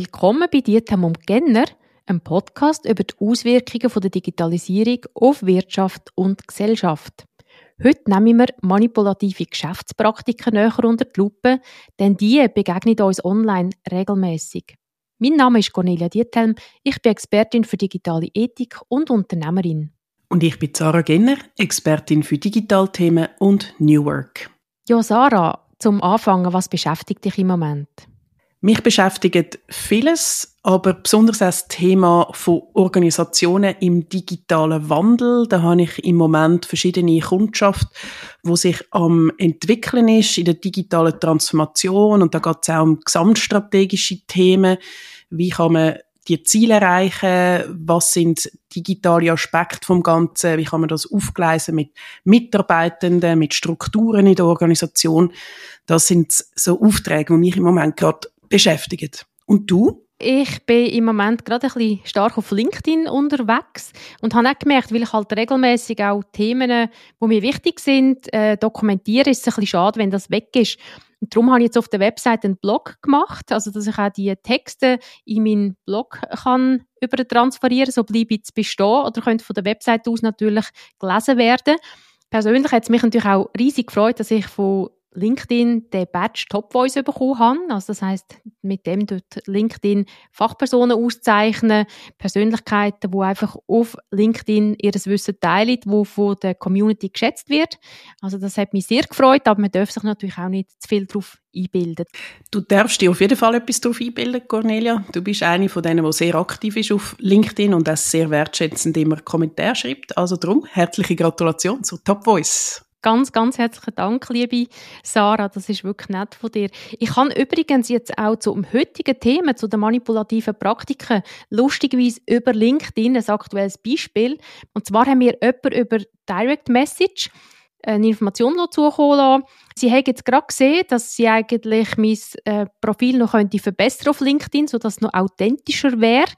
Willkommen bei Dietem und Genner, einem Podcast über die Auswirkungen der Digitalisierung auf Wirtschaft und Gesellschaft. Heute nehmen wir manipulative Geschäftspraktiken näher unter die Lupe, denn die begegnen uns online regelmäßig. Mein Name ist Cornelia Diethelm, ich bin Expertin für digitale Ethik und Unternehmerin. Und ich bin Sarah Genner, Expertin für Digitalthemen und New Work. Ja, Sarah, zum Anfangen, was beschäftigt dich im Moment? Mich beschäftigt vieles, aber besonders das Thema von Organisationen im digitalen Wandel. Da habe ich im Moment verschiedene Kundschaft, wo sich am entwickeln ist in der digitalen Transformation und da geht es auch um gesamtstrategische Themen. Wie kann man die Ziele erreichen? Was sind digitale Aspekte vom Ganzen? Wie kann man das aufgleisen mit Mitarbeitenden, mit Strukturen in der Organisation? Das sind so Aufträge, die mich im Moment gerade beschäftigen. Und du? Ich bin im Moment gerade ein bisschen stark auf LinkedIn unterwegs und habe auch gemerkt, weil ich halt regelmäßig auch Themen, die mir wichtig sind, äh, dokumentiere, ist es ein bisschen schade, wenn das weg ist. Und darum habe ich jetzt auf der Website einen Blog gemacht, also dass ich auch die Texte in meinen Blog kann über transferieren, so bleibe ich bestehen oder könnte von der Website aus natürlich gelesen werden. Persönlich hat es mich natürlich auch riesig gefreut, dass ich von LinkedIn den Badge Top Voice bekommen habe. Also das heißt, mit dem dort LinkedIn Fachpersonen auszeichnen, Persönlichkeiten, die einfach auf LinkedIn ihr Wissen teilen, wo von der Community geschätzt wird. Also das hat mich sehr gefreut, aber man darf sich natürlich auch nicht zu viel darauf einbilden. Du darfst dir auf jeden Fall etwas darauf einbilden, Cornelia. Du bist eine von denen, die sehr aktiv ist auf LinkedIn und das sehr wertschätzend immer Kommentare schreibt. Also darum herzliche Gratulation zur Top Voice. Ganz, ganz herzlichen Dank, liebe Sarah. Das ist wirklich nett von dir. Ich kann übrigens jetzt auch zum heutigen Thema, zu den manipulativen Praktiken, lustigerweise über LinkedIn ein aktuelles Beispiel. Und zwar haben wir jemanden über Direct Message eine Information zukommen lassen. Sie haben jetzt gerade gesehen, dass sie eigentlich mein äh, Profil noch könnte verbessern auf LinkedIn, sodass es noch authentischer wäre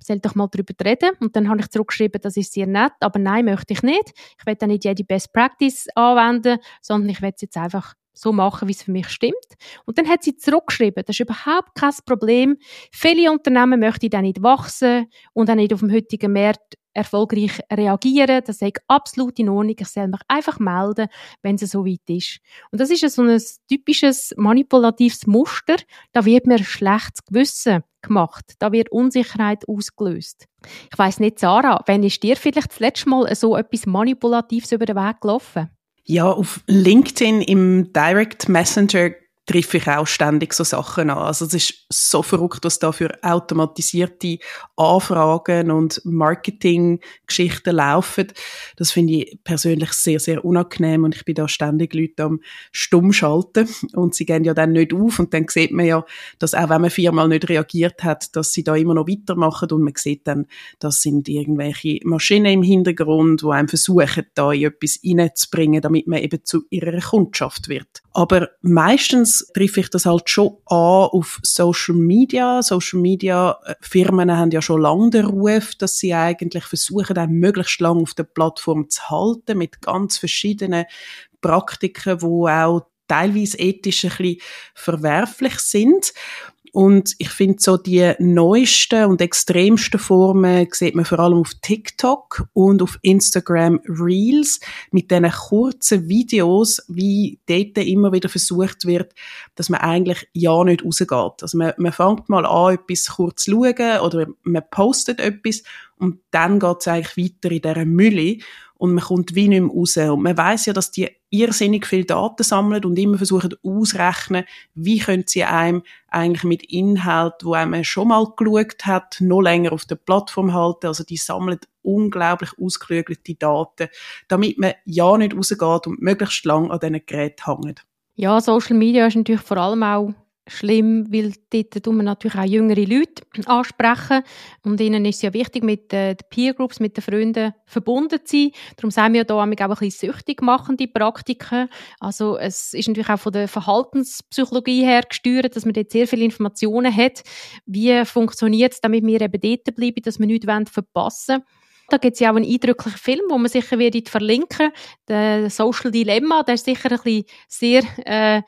soll doch mal darüber reden. Und dann habe ich zurückgeschrieben, das ist sehr nett, aber nein, möchte ich nicht. Ich will dann nicht jede Best Practice anwenden, sondern ich will es jetzt einfach so machen, wie es für mich stimmt. Und dann hat sie zurückgeschrieben, das ist überhaupt kein Problem. Viele Unternehmen möchten dann nicht wachsen und auch nicht auf dem heutigen Markt erfolgreich reagieren. Das ist absolut in Ordnung. Ich soll mich einfach melden, wenn es so weit ist. Und das ist so ein typisches manipulatives Muster. Da wird mir schlechtes Gewissen gemacht. Da wird Unsicherheit ausgelöst. Ich weiß nicht, Sarah, wenn ist dir vielleicht das letzte Mal so etwas Manipulatives über den Weg gelaufen? Ja, auf LinkedIn im Direct Messenger treffe ich auch ständig so Sachen an. Also es ist so verrückt, was da für automatisierte Anfragen und Marketinggeschichten laufen. Das finde ich persönlich sehr, sehr unangenehm und ich bin da ständig Leute am stumm schalten und sie gehen ja dann nicht auf und dann sieht man ja, dass auch wenn man viermal nicht reagiert hat, dass sie da immer noch weitermachen und man sieht dann, das sind irgendwelche Maschinen im Hintergrund, die einem versuchen, da in etwas reinzubringen, damit man eben zu ihrer Kundschaft wird. Aber meistens treffe ich das halt schon an auf Social Media. Social Media äh, Firmen haben ja schon lange den Ruf, dass sie eigentlich versuchen, auch möglichst lange auf der Plattform zu halten mit ganz verschiedenen Praktiken, wo auch teilweise ethisch ein bisschen verwerflich sind. Und ich finde so die neuesten und extremsten Formen sieht man vor allem auf TikTok und auf Instagram Reels mit diesen kurzen Videos, wie dort immer wieder versucht wird, dass man eigentlich ja nicht rausgeht. Also man, man fängt mal an, etwas kurz zu schauen oder man postet etwas und dann geht es eigentlich weiter in dieser Mülle und man kommt wie nicht mehr raus. Und man weiß ja, dass die irrsinnig viel Daten sammeln und immer versuchen auszurechnen, wie können sie einem eigentlich mit Inhalt, wo man schon mal geschaut hat, noch länger auf der Plattform halten. Also die sammeln unglaublich ausgeklügelte Daten, damit man ja nicht rausgeht und möglichst lang an diesen Geräten hängt. Ja, Social Media ist natürlich vor allem auch schlimm, weil dort tun wir natürlich auch jüngere Leute ansprechen und ihnen ist es ja wichtig, mit den Peer Groups, mit den Freunden verbunden zu sein. Darum sind wir da auch ein bisschen süchtig machende Praktiken. Also es ist natürlich auch von der Verhaltenspsychologie her gesteuert, dass man dort sehr viele Informationen hat. Wie funktioniert es, damit wir eben dort bleiben, dass wir nichts verpassen wollen. Da gibt es ja auch einen eindrücklichen Film, wo man sicher wird verlinken. Der Social Dilemma, der ist sicher ein bisschen sehr äh,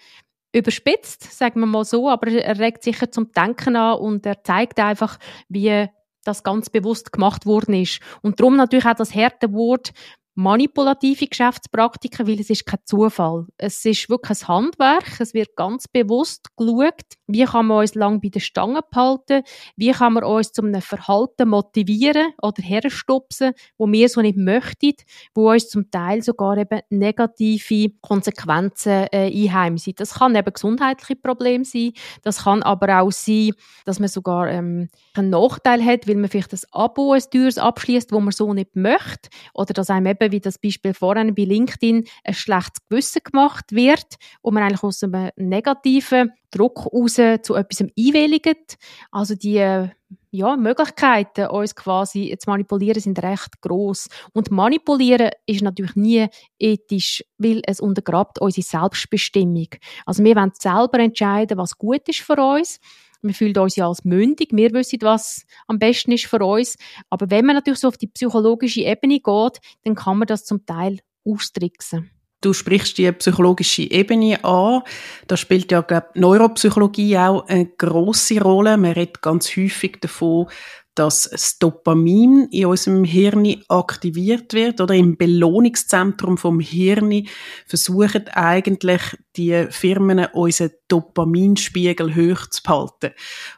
überspitzt, sagen wir mal so, aber er regt sicher zum Denken an und er zeigt einfach, wie das ganz bewusst gemacht worden ist. Und darum natürlich auch das harte Wort manipulative Geschäftspraktiken, weil es ist kein Zufall. Es ist wirklich ein Handwerk. Es wird ganz bewusst geschaut, wie kann man uns lang bei der Stange behalten, wie kann man uns zu einem Verhalten motivieren oder herstupsen, wo wir so nicht möchten, wo uns zum Teil sogar eben negative Konsequenzen äh, einheimsen. Das kann eben gesundheitliche Probleme sein, das kann aber auch sein, dass man sogar ähm, einen Nachteil hat, weil man vielleicht ein Abo, ein teures abschließt, wo man so nicht möchte, oder dass einem eben, wie das Beispiel vorhin bei LinkedIn, ein schlechtes Gewissen gemacht wird und man eigentlich aus einem negativen Druck raus zu etwas einwilligt. Also die ja, Möglichkeiten, uns quasi zu manipulieren, sind recht groß. Und manipulieren ist natürlich nie ethisch, weil es untergrabt unsere Selbstbestimmung. Also wir wollen selber entscheiden, was gut ist für uns wir fühlen uns ja als mündig, wir wissen, was am besten ist für uns. Aber wenn man natürlich so auf die psychologische Ebene geht, dann kann man das zum Teil austricksen. Du sprichst die psychologische Ebene an. Da spielt ja, glaube Neuropsychologie auch eine große Rolle. Man redet ganz häufig davon, dass das Dopamin in unserem Hirn aktiviert wird oder im Belohnungszentrum vom Hirn versuchen eigentlich die Firmen unseren Dopaminspiegel hoch zu behalten.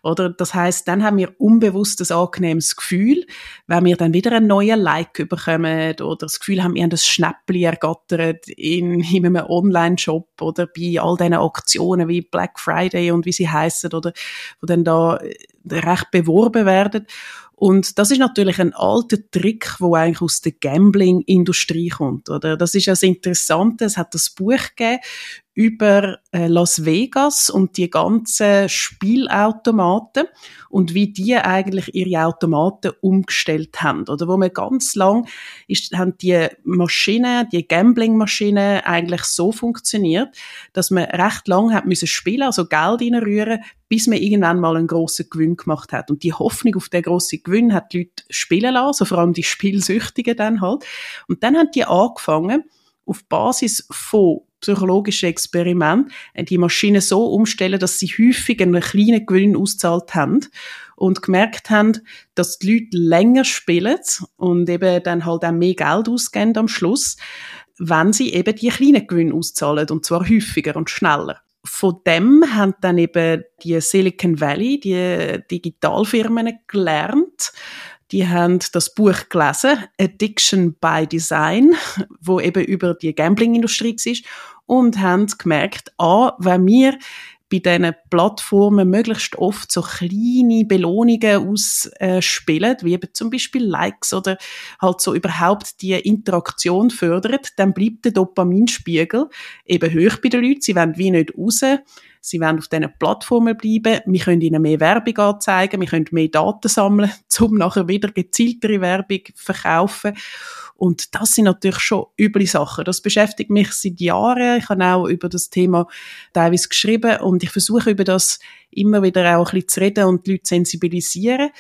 Oder das heißt, dann haben wir unbewusst ein angenehmes Gefühl, wenn wir dann wieder einen neuen Like bekommen oder das Gefühl haben, wir haben das Schnäppli ergattert in, in einem Online-Shop oder bei all diesen Aktionen wie Black Friday und wie sie heißen oder wo dann da recht beworben werden. Und das ist natürlich ein alter Trick, wo eigentlich aus der Gambling-Industrie kommt, oder? Das ist ja das Interessante. Es hat das Buch gegeben über äh, Las Vegas und die ganzen Spielautomaten und wie die eigentlich ihre Automaten umgestellt haben. Oder wo man ganz lang ist, haben die Maschinen, die Gambling-Maschinen eigentlich so funktioniert, dass man recht lang hat müssen spielen, also Geld reinrühren, bis man irgendwann mal einen grossen Gewinn gemacht hat. Und die Hoffnung auf den grossen Gewinn hat die Leute spielen lassen, also vor allem die Spielsüchtigen dann halt. Und dann haben die angefangen, auf Basis von psychologischen Experimenten die Maschine so umstellen, dass sie häufig einen kleinen Gewinn auszahlt haben und gemerkt haben, dass die Leute länger spielen und eben dann halt auch mehr Geld ausgeben am Schluss, wenn sie eben die kleinen Gewinne auszahlen und zwar häufiger und schneller. Von dem haben dann eben die Silicon Valley, die Digitalfirmen gelernt, die haben das Buch gelesen, Addiction by Design, wo eben über die Gambling-Industrie ist und haben gemerkt, ah, wenn wir bei diesen Plattformen möglichst oft so kleine Belohnungen ausspielen, wie eben zum Beispiel Likes oder halt so überhaupt die Interaktion fördert, dann bleibt der Dopaminspiegel eben hoch bei den Leuten. Sie wollen wie nicht raus. Sie wollen auf diesen Plattformen bleiben. Wir können ihnen mehr Werbung anzeigen. Wir können mehr Daten sammeln, um nachher wieder gezieltere Werbung zu verkaufen. Und das sind natürlich schon üble Sachen. Das beschäftigt mich seit Jahren. Ich habe auch über das Thema teilweise geschrieben und ich versuche über das immer wieder auch ein bisschen zu reden und die Leute sensibilisieren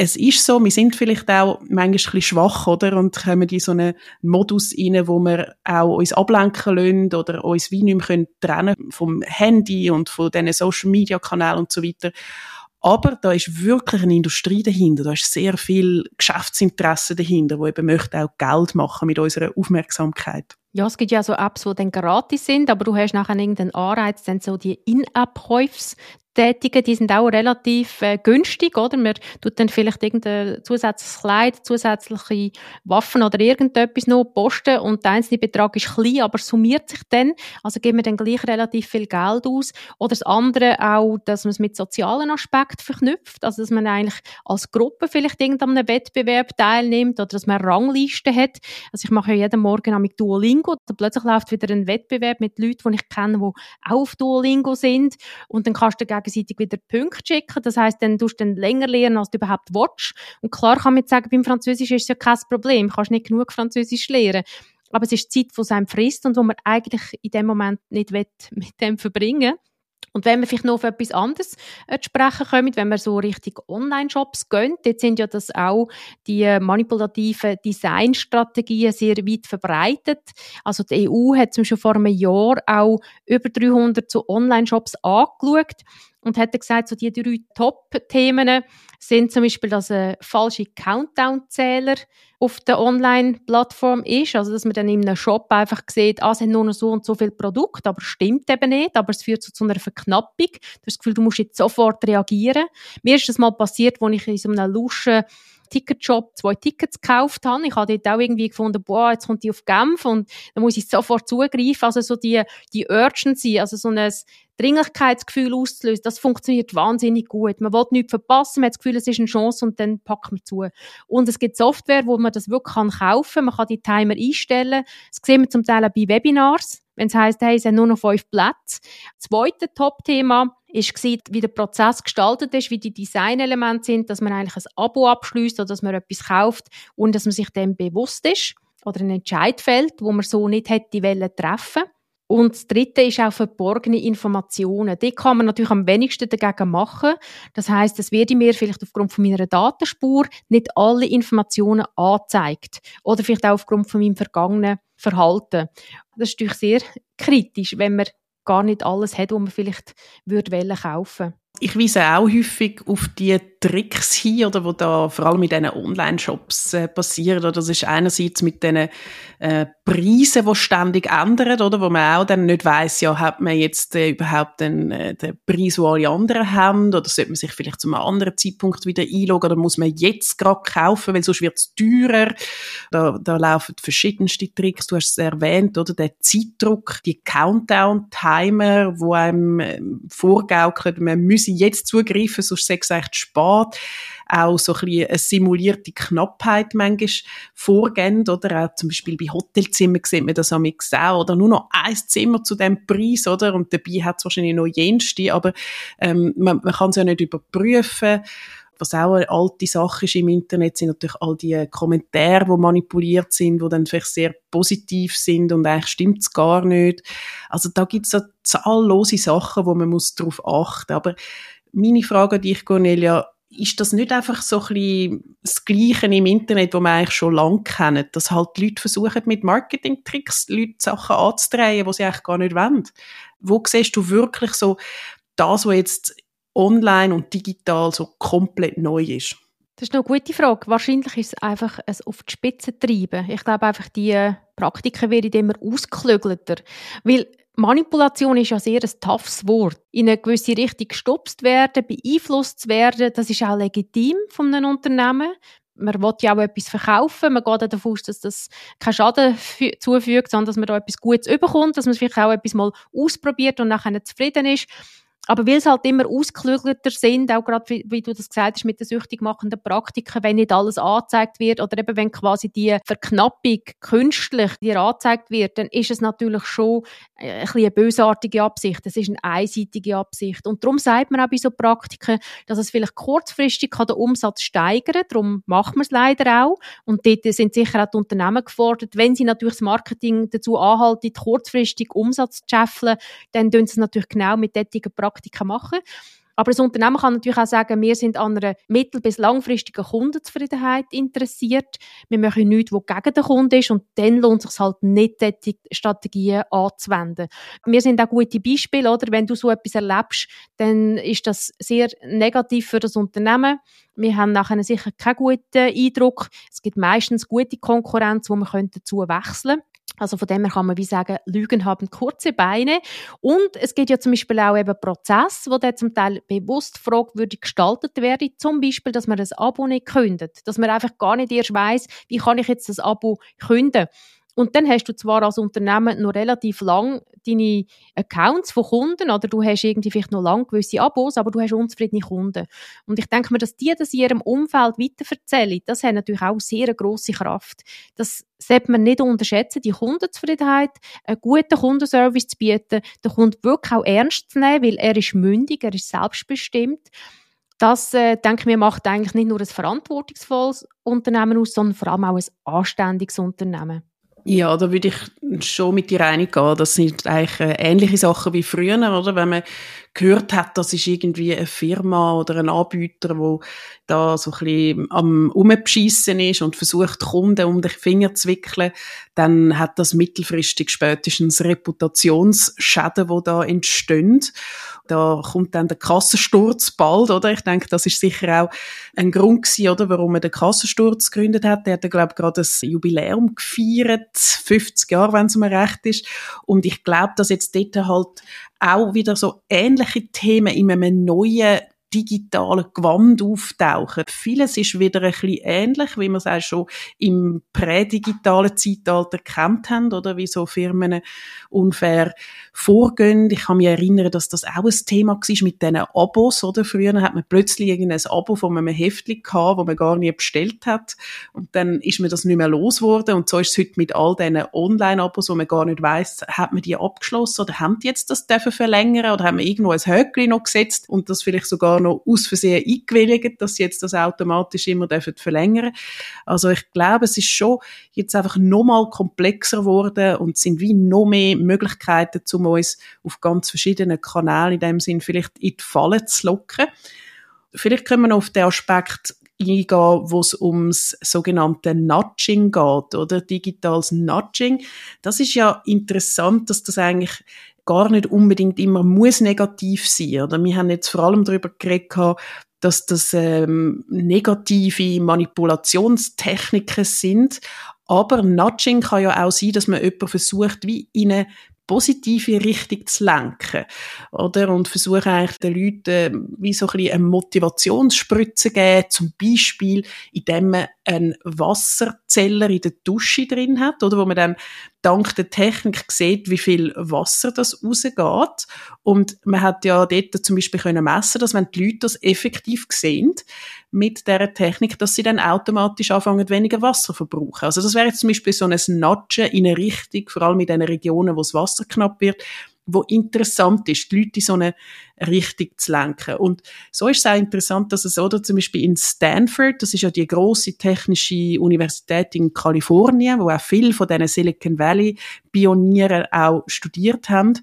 es ist so, wir sind vielleicht auch manchmal ein bisschen schwach, oder? Und kommen in so einen Modus rein, wo wir auch uns ablenken lassen oder uns wie nicht mehr können vom Handy und von diesen Social Media Kanälen und so weiter. Aber da ist wirklich eine Industrie dahinter, da ist sehr viel Geschäftsinteresse dahinter, wo eben möchte auch Geld machen mit unserer Aufmerksamkeit. Ja, es gibt ja so Apps, die dann gratis sind, aber du hast nachher irgendeinen Anreiz, dann so die In-App-Käufe tätigen, die sind auch relativ äh, günstig, oder? Man tut dann vielleicht irgendein zusätzliches Kleid, zusätzliche Waffen oder irgendetwas noch posten und der einzelne Betrag ist klein, aber summiert sich dann. Also geben wir dann gleich relativ viel Geld aus. Oder das andere auch, dass man es mit sozialen Aspekten verknüpft, also dass man eigentlich als Gruppe vielleicht irgendeinem Wettbewerb teilnimmt oder dass man Ranglisten hat. Also ich mache ja jeden Morgen am Duolingo, da plötzlich läuft wieder ein Wettbewerb mit Leuten, die ich kenne, die auch auf Duolingo sind und dann kannst du dagegen gegenseitig wieder Punkte schicken. Das heißt, dann tust du dann länger lernen, als du überhaupt willst. Und klar kann man jetzt sagen, beim Französisch ist es ja kein Problem. Du kannst nicht genug Französisch lernen. Aber es ist Zeit, die einem frisst und wo man eigentlich in dem Moment nicht mit dem verbringen Und wenn wir vielleicht noch auf etwas anderes äh, sprechen kommen, wenn wir so Richtung Online-Shops gehen, dort sind ja das auch die äh, manipulativen Designstrategien sehr weit verbreitet. Also die EU hat zum Beispiel vor einem Jahr auch über 300 so Online-Shops angeschaut und hat gesagt, so die drei Top-Themen sind zum Beispiel, dass ein falscher Countdown-Zähler auf der Online-Plattform ist, also dass man dann in einem Shop einfach sieht, ah, es haben nur noch so und so viele Produkte, aber stimmt eben nicht, aber es führt zu, zu einer Verknappung. Du hast das Gefühl, du musst jetzt sofort reagieren. Mir ist das mal passiert, als ich in so einem luschen Ticketshop zwei Tickets gekauft habe. Ich habe dort auch irgendwie gefunden, boah, jetzt kommt die auf Genf und dann muss ich sofort zugreifen. Also so die, die Urgency, also so ein Dringlichkeitsgefühl auszulösen, das funktioniert wahnsinnig gut. Man will nichts verpassen, man hat das Gefühl, es ist eine Chance und dann packt man zu. Und es gibt Software, wo man das wirklich kaufen kann. Man kann die Timer einstellen. Das sehen wir zum Teil auch bei Webinars wenn es heisst, hey, es sind nur noch fünf Plätze. Zweite Top-Thema war, wie der Prozess gestaltet ist, wie die Designelemente sind, dass man eigentlich ein Abo abschließt oder dass man etwas kauft und dass man sich dem bewusst ist oder einen Entscheid fällt, wo man so nicht hätte wollen treffen und das Dritte ist auch verborgene Informationen. Die kann man natürlich am wenigsten dagegen machen. Das heißt, es werde mir vielleicht aufgrund von meiner Datenspur nicht alle Informationen angezeigt oder vielleicht auch aufgrund von meinem vergangenen Verhalten. Das ist natürlich sehr kritisch, wenn man gar nicht alles hat, was man vielleicht würde kaufen. Ich weise auch häufig auf die Tricks hin, oder, wo da vor allem mit diesen Online-Shops äh, passieren. Oder das ist einerseits mit diesen äh, Preisen, die ständig ändern, oder, wo man auch dann nicht weiss, ja, hat man jetzt äh, überhaupt den, äh, den Preis, den alle anderen haben, oder sollte man sich vielleicht zu einem anderen Zeitpunkt wieder einloggen, oder muss man jetzt gerade kaufen, weil sonst wird es teurer. Da, da laufen verschiedenste Tricks, du hast es erwähnt, oder, der Zeitdruck, die Countdown-Timer, wo einem äh, vorgaukelt, man müsse jetzt zugreifen, sonst sei es echt spät. Auch so ein bisschen eine simulierte Knappheit manchmal vorgehen, oder auch zum Beispiel bei Hotelzimmern sieht man das am auch, oder nur noch ein Zimmer zu dem Preis, oder? Und dabei hat es wahrscheinlich noch jenste, aber ähm, man, man kann es ja nicht überprüfen was auch eine alte Sache ist im Internet, sind natürlich all die Kommentare, die manipuliert sind, die dann vielleicht sehr positiv sind und eigentlich stimmt es gar nicht. Also da gibt es so zahllose Sachen, wo man muss darauf achten. Aber meine Frage an dich, Cornelia, ist das nicht einfach so ein bisschen das Gleiche im Internet, wo man eigentlich schon lange kennt, dass halt die Leute versuchen, mit Marketing-Tricks Leute Sachen anzudrehen, die sie eigentlich gar nicht wollen? Wo siehst du wirklich so das, was jetzt online und digital so komplett neu ist? Das ist eine gute Frage. Wahrscheinlich ist es einfach ein auf die Spitze treiben. Ich glaube einfach, die Praktiken werden immer ausgeklügelter. Weil Manipulation ist ja sehr ein toughes Wort. In eine gewisse Richtung gestupst werden, beeinflusst zu werden, das ist auch legitim von einem Unternehmen. Man will ja auch etwas verkaufen. Man geht davon aus, dass das keinen Schaden zufügt, sondern dass man da etwas Gutes überkommt, dass man vielleicht auch etwas mal ausprobiert und nachher zufrieden ist. Aber weil es halt immer ausgeklügelter sind, auch gerade wie, wie, du das gesagt hast mit den süchtig machenden Praktiken, wenn nicht alles angezeigt wird oder eben wenn quasi die Verknappung künstlich dir angezeigt wird, dann ist es natürlich schon ein bisschen eine bösartige Absicht. Es ist eine einseitige Absicht. Und darum sagt man auch bei so Praktiken, dass es vielleicht kurzfristig kann den Umsatz steigern kann. Darum macht man es leider auch. Und dort sind sicher auch die Unternehmen gefordert, wenn sie natürlich das Marketing dazu anhalten, kurzfristig Umsatz zu scheffeln, dann tun sie es natürlich genau mit solchen Praktiken Praktika machen. Aber das Unternehmen kann natürlich auch sagen, wir sind an einer mittel- bis langfristigen Kundenzufriedenheit interessiert. Wir machen nichts, was gegen den Kunden ist und dann lohnt es sich halt nicht, diese Strategien anzuwenden. Wir sind auch gute Beispiele, oder? Wenn du so etwas erlebst, dann ist das sehr negativ für das Unternehmen. Wir haben nachher sicher keinen guten Eindruck. Es gibt meistens gute Konkurrenz, wo wir dazu wechseln können. Also von dem her kann man wie sagen, Lügen haben kurze Beine. Und es gibt ja zum Beispiel auch eben Prozesse, wo dann zum Teil bewusst fragwürdig gestaltet werden. Zum Beispiel, dass man das Abo nicht kündet. Dass man einfach gar nicht erst weiss, wie kann ich jetzt das Abo künden. Und dann hast du zwar als Unternehmen noch relativ lang deine Accounts von Kunden oder du hast irgendwie vielleicht noch lang gewisse Abos, aber du hast unzufriedene Kunden. Und ich denke mir, dass die das in ihrem Umfeld weiterverzählen, das hat natürlich auch sehr grosse Kraft. Das sollte man nicht unterschätzen, die Kundenzufriedenheit, einen guten Kundenservice zu bieten, den Kunden wirklich auch ernst zu nehmen, weil er ist mündig, er ist selbstbestimmt. Das, äh, denke ich mir, macht eigentlich nicht nur ein verantwortungsvolles Unternehmen aus, sondern vor allem auch ein anständiges Unternehmen. Ja, da würde ich schon mit dir reingehen. Das sind eigentlich äh, ähnliche Sachen wie früher, oder? Wenn man gehört hat, das ist irgendwie eine Firma oder ein Anbieter, wo da so ein bisschen am Umbeschissen ist und versucht, Kunden um den Finger zu wickeln, dann hat das mittelfristig spätestens Reputationsschäden, die da entstehen. Da kommt dann der Kassensturz bald, oder? Ich denke, das ist sicher auch ein Grund gewesen, oder, warum er den Kassensturz gegründet hat. Der hat, glaube ich, gerade das Jubiläum gefeiert, 50 Jahre, wenn es mir recht ist. Und ich glaube, dass jetzt dort halt auch wieder so ähnliche Themen in einem neuen digitalen Gewand auftauchen. Vieles ist wieder ein bisschen ähnlich, wie wir es auch schon im prädigitalen Zeitalter kennt haben, oder wie so Firmen unfair vorgehen. Ich kann mich erinnern, dass das auch ein Thema war mit diesen Abos, oder? Früher hat man plötzlich irgendein Abo von einem Heftchen gehabt, das man gar nie bestellt hat. Und dann ist man das nicht mehr losgeworden. Und so ist es heute mit all diesen Online-Abos, wo man gar nicht weiss, hat man die abgeschlossen oder haben die jetzt das dürfen verlängern oder haben wir irgendwo ein Höckchen noch gesetzt und das vielleicht sogar sogar noch aus Versehen eingewilligt, dass sie jetzt das automatisch immer dürfen verlängern Also ich glaube, es ist schon jetzt einfach noch mal komplexer geworden und es sind wie noch mehr Möglichkeiten, um uns auf ganz verschiedenen Kanälen in dem Sinn vielleicht in die Falle zu locken. Vielleicht können wir noch auf den Aspekt eingehen, wo es ums sogenannte Nudging geht, oder digitales Nudging. Das ist ja interessant, dass das eigentlich gar nicht unbedingt immer muss negativ sein. Oder wir haben jetzt vor allem darüber geredet, dass das ähm, negative Manipulationstechniken sind. Aber Nudging kann ja auch sein, dass man jemanden versucht, wie in eine positive Richtung zu lenken. Oder? Und versuche eigentlich den Leuten äh, wie so ein bisschen eine Motivationsspritze geben, zum Beispiel, indem man einen Wasserzeller in der Dusche drin hat, oder? Wo man dann dank der Technik sieht, wie viel Wasser das rausgeht. Und man hat ja dort zum Beispiel können messen, dass wenn die Leute das effektiv sehen, mit der Technik, dass sie dann automatisch anfangen, weniger Wasser zu verbrauchen. Also das wäre jetzt zum Beispiel so ein Nudgen in eine Richtung, vor allem in den Regionen, wo das Wasser knapp wird, wo interessant ist, die Leute in so eine Richtung zu lenken. Und so ist es auch interessant, dass es oder zum Beispiel in Stanford, das ist ja die große technische Universität in Kalifornien, wo auch viele von diesen Silicon Valley Pionieren auch studiert haben.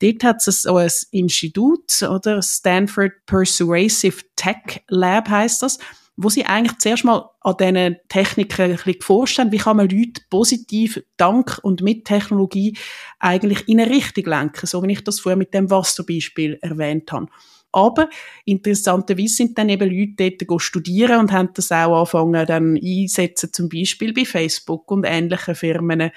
Dort hat es so ein Institut, oder Stanford Persuasive Tech Lab heißt das wo sie eigentlich zuerst mal an diesen Techniken ein bisschen geforscht haben, wie kann man Leute positiv dank und mit Technologie eigentlich in eine Richtung lenken, so wie ich das vorher mit dem Wasserbeispiel erwähnt habe. Aber interessanterweise sind dann eben Leute dort studieren und haben das auch angefangen dann einsetzen, zum Beispiel bei Facebook und ähnlichen Firmen.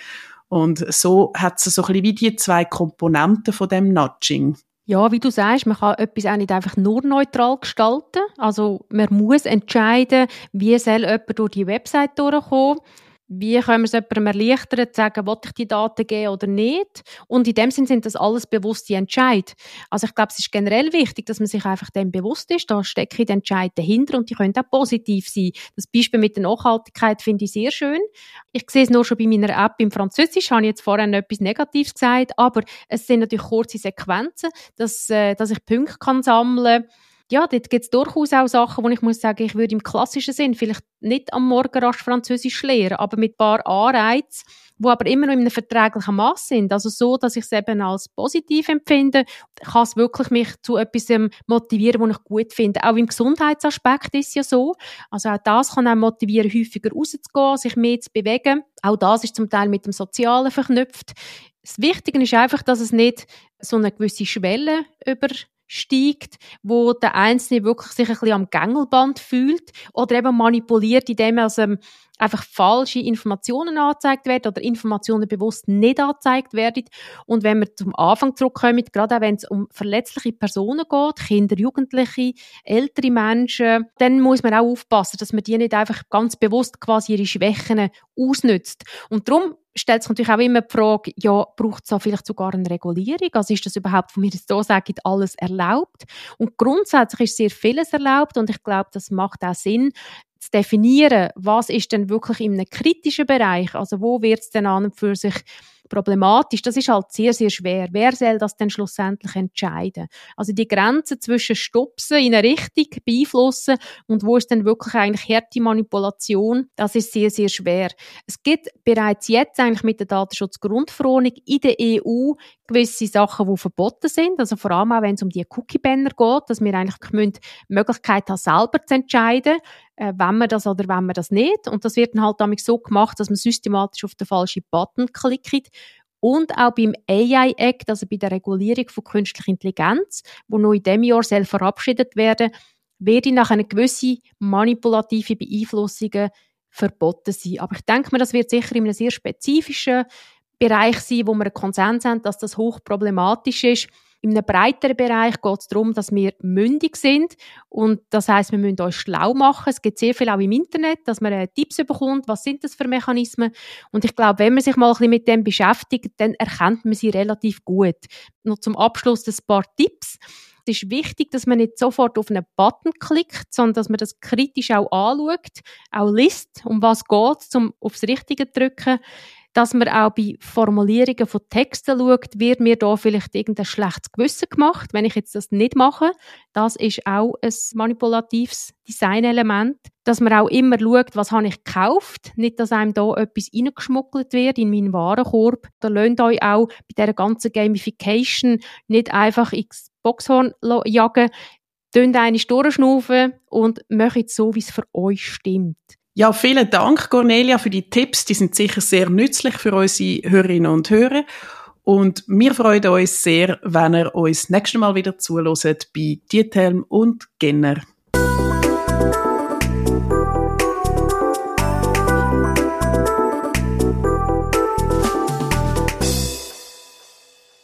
Und so hat es so ein bisschen wie die zwei Komponenten von dem Nudging. Ja, wie du sagst, man kann etwas auch nicht einfach nur neutral gestalten. Also man muss entscheiden, wie soll jemand durch die Website durchkommen wie können wir es jemandem erleichtern, zu sagen, will ich die Daten geben oder nicht? Und in dem Sinn sind das alles bewusste Entscheid. Also ich glaube, es ist generell wichtig, dass man sich einfach dem bewusst ist, da stecke ich den Entscheid dahinter und die können auch positiv sein. Das Beispiel mit der Nachhaltigkeit finde ich sehr schön. Ich sehe es nur schon bei meiner App im Französisch, habe ich jetzt vorhin etwas Negatives gesagt, aber es sind natürlich kurze Sequenzen, dass, äh, dass ich Punkte kann sammeln kann ja, dort gibt es durchaus auch Sachen, wo ich muss sagen, ich würde im klassischen Sinn vielleicht nicht am Morgen rasch Französisch lernen, aber mit ein paar Anreizen, die aber immer noch in einem verträglichen Maß sind. Also so, dass ich es eben als positiv empfinde, kann es wirklich mich zu etwas ähm, motivieren, was ich gut finde. Auch im Gesundheitsaspekt ist es ja so. Also auch das kann auch motivieren, häufiger rauszugehen, sich mehr zu bewegen. Auch das ist zum Teil mit dem Sozialen verknüpft. Das Wichtige ist einfach, dass es nicht so eine gewisse Schwelle über steigt, wo der Einzelne wirklich sich ein bisschen am Gängelband fühlt oder eben manipuliert, indem ähm, einfach falsche Informationen angezeigt werden oder Informationen bewusst nicht angezeigt werden. Und wenn wir zum Anfang zurückkommen, gerade auch wenn es um verletzliche Personen geht, Kinder, Jugendliche, ältere Menschen, dann muss man auch aufpassen, dass man die nicht einfach ganz bewusst quasi ihre Schwächen ausnützt. Und darum stellt sich natürlich auch immer die Frage, ja, braucht es da vielleicht sogar eine Regulierung? Also ist das überhaupt von mir so sagen, alles erlaubt? Und grundsätzlich ist sehr vieles erlaubt und ich glaube, das macht auch Sinn, zu definieren, was ist denn wirklich in einem kritischen Bereich, also wo wird es denn an und für sich problematisch. Das ist halt sehr, sehr schwer. Wer soll das denn schlussendlich entscheiden? Also die Grenze zwischen Stupsen in eine Richtung beeinflussen und wo ist denn wirklich eigentlich harte Manipulation, das ist sehr, sehr schwer. Es gibt bereits jetzt eigentlich mit der Datenschutzgrundverordnung in der EU gewisse Sachen, die verboten sind. Also vor allem auch, wenn es um die Cookie-Banner geht, dass wir eigentlich die Möglichkeit haben, selber zu entscheiden, äh, wenn man das oder wenn man das nicht. Und das wird dann halt damit so gemacht, dass man systematisch auf den falschen Button klickt. Und auch beim AI-Act, also bei der Regulierung von künstlicher Intelligenz, wo noch in diesem Jahr soll verabschiedet werden, werde nach einer gewissen manipulative Beeinflussungen verboten sein. Aber ich denke mir, das wird sicher in einem sehr spezifischen Bereich sein, wo wir einen Konsens haben, dass das hochproblematisch ist. In einem breiteren Bereich geht es darum, dass wir mündig sind und das heißt, wir müssen uns schlau machen. Es gibt sehr viel auch im Internet, dass man äh, Tipps bekommt, was sind das für Mechanismen und ich glaube, wenn man sich mal ein bisschen mit dem beschäftigt, dann erkennt man sie relativ gut. Noch zum Abschluss ein paar Tipps. Es ist wichtig, dass man nicht sofort auf einen Button klickt, sondern dass man das kritisch auch anschaut, auch liest, um was geht, um aufs Richtige zu drücken dass man auch bei Formulierungen von Texten schaut, wird mir da vielleicht irgendein schlechtes Gewissen gemacht, wenn ich jetzt das nicht mache. Das ist auch ein manipulatives Designelement. Dass man auch immer schaut, was habe ich gekauft, nicht, dass einem da etwas reingeschmuggelt wird in meinen Warenkorb. Da lohnt euch auch bei dieser ganzen Gamification nicht einfach ins Boxhorn jagen, Tönt eine durchschnaufen und macht so, wie es für euch stimmt. Ja, vielen Dank, Cornelia, für die Tipps. Die sind sicher sehr nützlich für unsere Hörerinnen und Hörer. Und wir freuen uns sehr, wenn ihr uns nächstes Mal wieder zuhört bei Diethelm und Genner.